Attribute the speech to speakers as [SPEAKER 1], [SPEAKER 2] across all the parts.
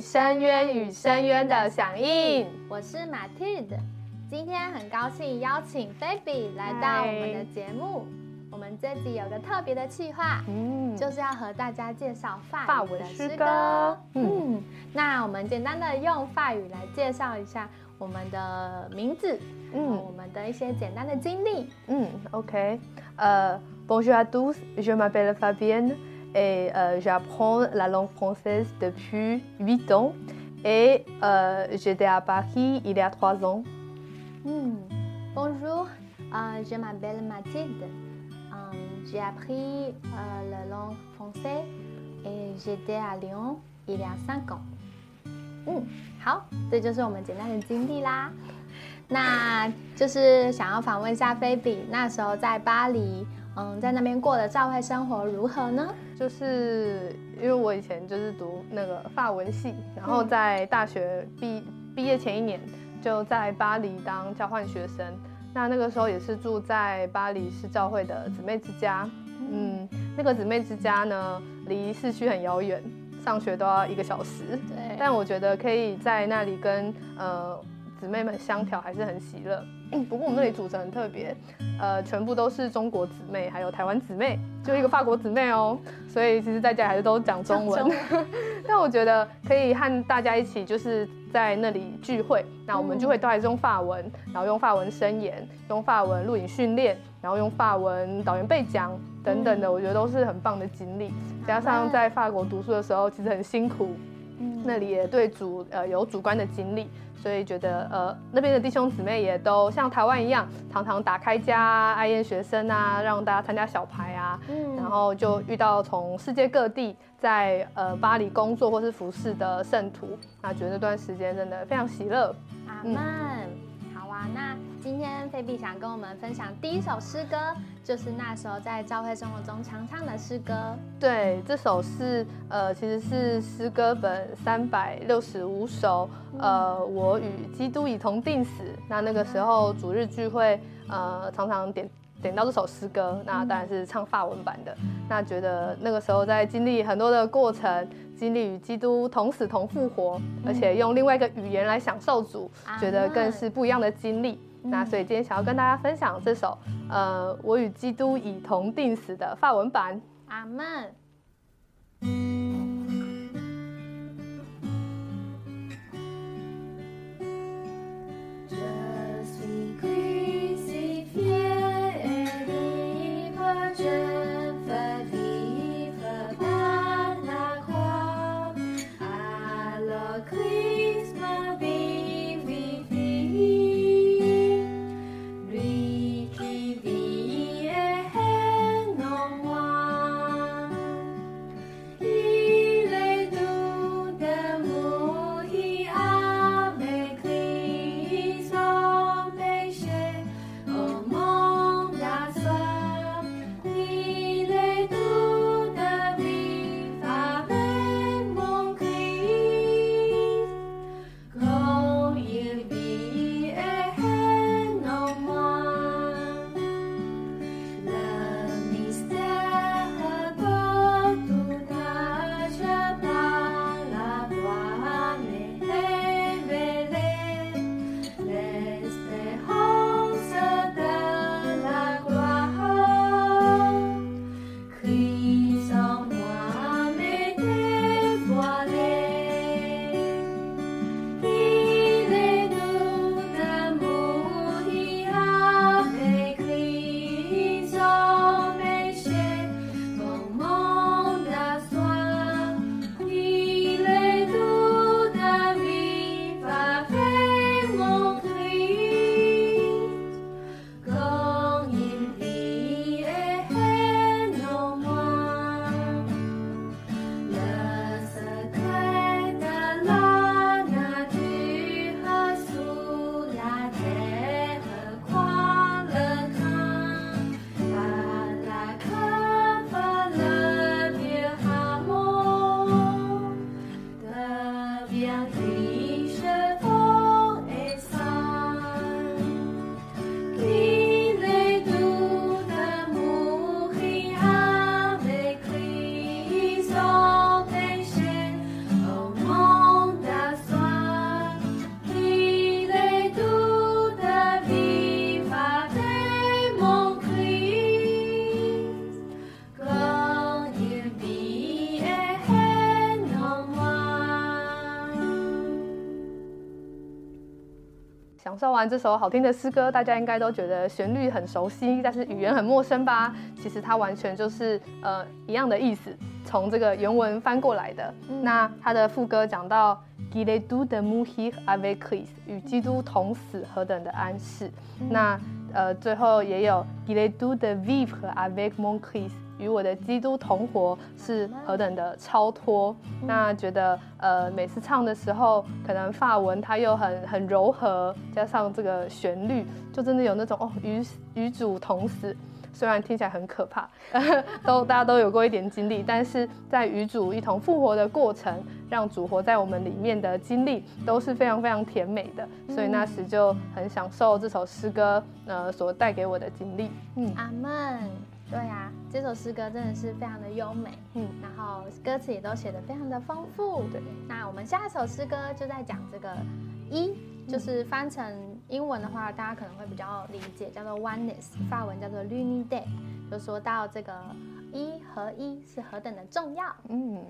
[SPEAKER 1] 深渊与深渊的响应。
[SPEAKER 2] 我是马 t 蒂 d 今天很高兴邀请菲比来到我们的节目。我们这集有个特别的计划，嗯，就是要和大家介绍法文的诗歌。嗯，那我们简单的用法语来介绍一下我们的名字，嗯，我们的一些简单的经历。
[SPEAKER 1] 嗯，OK，呃，Bonjour à tous，je m'appelle Fabienne et j'apprends la langue française depuis huit ans et j'étais à Paris il y a trois ans。
[SPEAKER 2] 嗯，Bonjour，je m'appelle Mathilde。j'ai appris la langue française et j'étais à Lyon il y a cinq ans。嗯，好，这就是我们简单的经历啦。那就是想要访问一下菲比，那时候在巴黎， 嗯，在那边过的教会生活如何呢？
[SPEAKER 1] 就是因为我以前就是读那个法文系，然后在大学毕毕业前一年就在巴黎当交换学生。那那个时候也是住在巴黎市教会的姊妹之家，嗯，那个姊妹之家呢离市区很遥远，上学都要一个小时。
[SPEAKER 2] 对，
[SPEAKER 1] 但我觉得可以在那里跟呃姊妹们相调，还是很喜乐。不过我们那里组成很特别，呃，全部都是中国姊妹，还有台湾姊妹，就一个法国姊妹哦。所以其实在家还是都讲中文。但我觉得可以和大家一起，就是。在那里聚会，那我们就会都还是用法文，然后用法文声言，用法文录影训练，然后用法文导员背讲等等的，我觉得都是很棒的经历。加上在法国读书的时候，其实很辛苦，那里也对主呃有主观的经历。所以觉得，呃，那边的弟兄姊妹也都像台湾一样，常常打开家，爱宴学生啊，让大家参加小牌啊，嗯，然后就遇到从世界各地在呃巴黎工作或是服侍的圣徒，那觉得那段时间真的非常喜乐。
[SPEAKER 2] 阿门。那今天菲比想跟我们分享第一首诗歌，就是那时候在教会生活中常唱的诗歌。
[SPEAKER 1] 对，这首是呃，其实是诗歌本三百六十五首。呃，我与基督一同定死。那那个时候主日聚会，呃，常常点点到这首诗歌。那当然是唱法文版的。那觉得那个时候在经历很多的过程。经历与基督同死同复活，而且用另外一个语言来享受主，觉得更是不一样的经历。那所以今天想要跟大家分享这首，呃，我与基督以同定死的法文版。
[SPEAKER 2] 阿门。
[SPEAKER 1] 享受完这首好听的诗歌，大家应该都觉得旋律很熟悉，但是语言很陌生吧？其实它完全就是呃一样的意思，从这个原文翻过来的。那它的副歌讲到 “Gile du de muhi avec Christ”，与基督同死何等的安适。那呃最后也有 “Gile du de vivre avec mon Christ”。与我的基督同活是何等的超脱，那觉得呃每次唱的时候，可能发文它又很很柔和，加上这个旋律，就真的有那种哦与与主同死，虽然听起来很可怕，都大家都有过一点经历，但是在与主一同复活的过程，让主活在我们里面的经历都是非常非常甜美的，所以那时就很享受这首诗歌呃所带给我的经历。
[SPEAKER 2] 嗯，阿门。对啊，这首诗歌真的是非常的优美，嗯，然后歌词也都写的非常的丰富。
[SPEAKER 1] 对，
[SPEAKER 2] 那我们下一首诗歌就在讲这个一，就是翻成英文的话，大家可能会比较理解，叫做 oneness，法文叫做 l'unité，就说到这个一和一是何等的重要。嗯。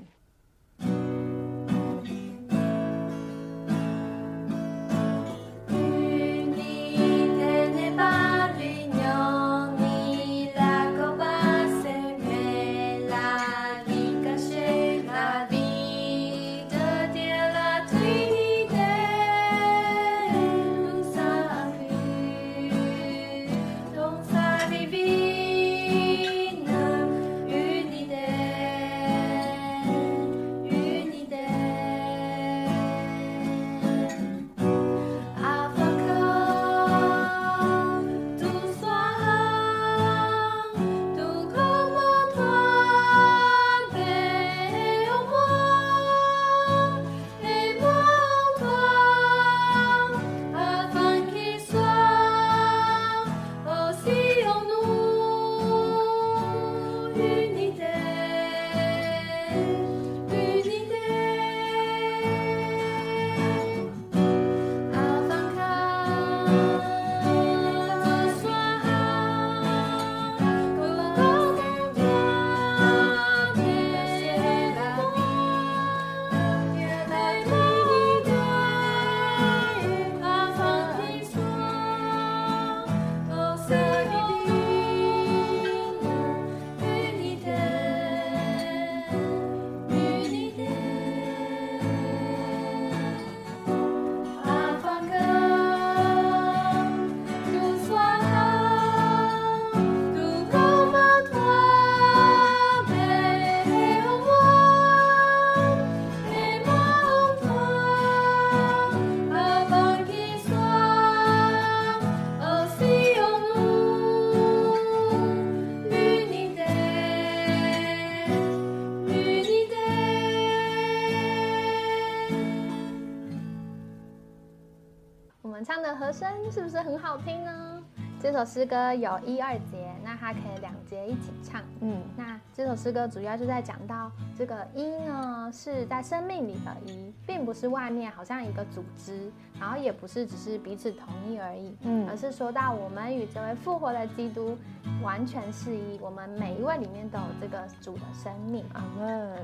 [SPEAKER 2] 我们唱的和声是不是很好听呢？这首诗歌有一二节，它可以两节一起唱。嗯，那这首诗歌主要就在讲到这个一呢，是在生命里的一，并不是外面好像一个组织，然后也不是只是彼此同意而已。嗯，而是说到我们与这位复活的基督完全是一，我们每一位里面都有这个主的生命。
[SPEAKER 1] 阿门。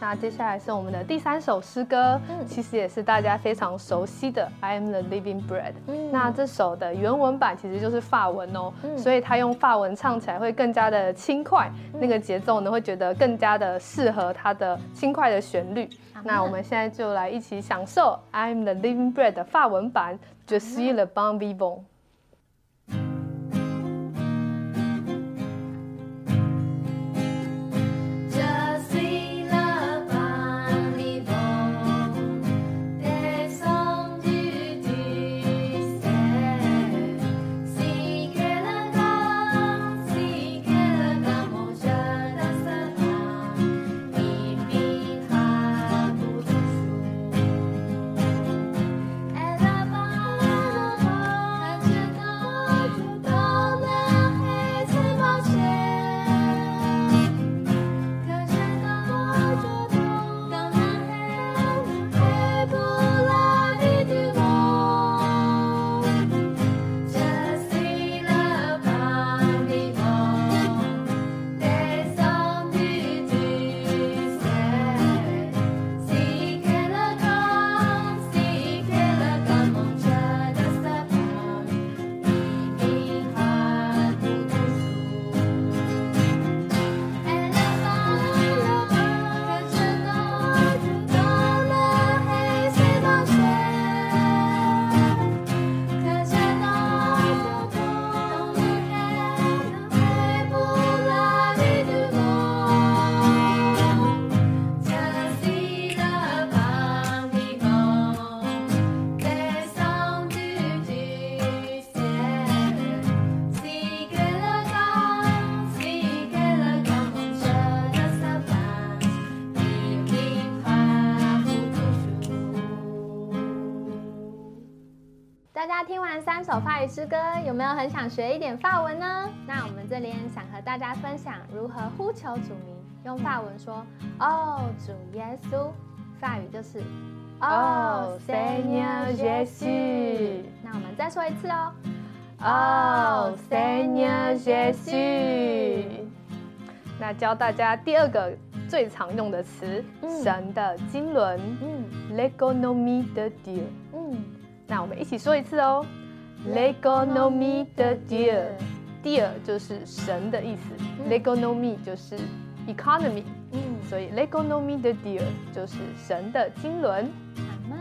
[SPEAKER 1] 那接下来是我们的第三首诗歌，嗯其实也是大家非常熟悉的《I Am the Living Bread》。嗯那这首的原文版其实就是法文哦，所以他用法文唱起来会更加的轻快，那个节奏呢会觉得更加的适合它的轻快的旋律。那我们现在就来一起享受《I Am the Living Bread》的法文版，Je suis le Bon vivant。
[SPEAKER 3] 家听完三首法语诗歌，有没有很想学一点法文呢？那我们这边想和大家分享如何呼求主名，用法文说哦，主耶稣，法语就是
[SPEAKER 1] 哦，Seigneur Jésus。
[SPEAKER 3] 那我们再说一次哦，
[SPEAKER 1] 哦，Seigneur Jésus。那教大家第二个最常用的词，神的经纶，嗯，L'économie de Dieu。嗯。那我们一起说一次哦，L'économie de Dieu，Dieu 就是神的意思，Legonomi 就是 economy，嗯，所以 L'économie de Dieu 就是神的经纶。
[SPEAKER 3] 阿门。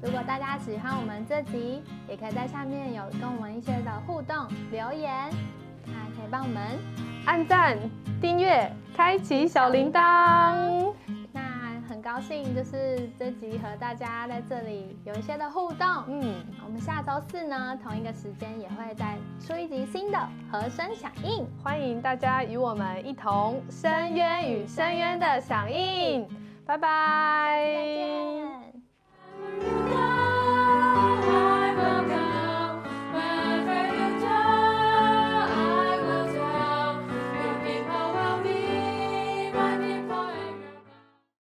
[SPEAKER 3] 如果大家喜欢我们这集，也可以在下面有跟我们一些的互动留言，那可以帮我们
[SPEAKER 1] 按赞、订阅、开启小铃铛。
[SPEAKER 3] 很高兴，就是这集和大家在这里有一些的互动。嗯，我们下周四呢，同一个时间也会再出一集新的和声响应，
[SPEAKER 1] 欢迎大家与我们一同深渊与深渊的响应。拜拜。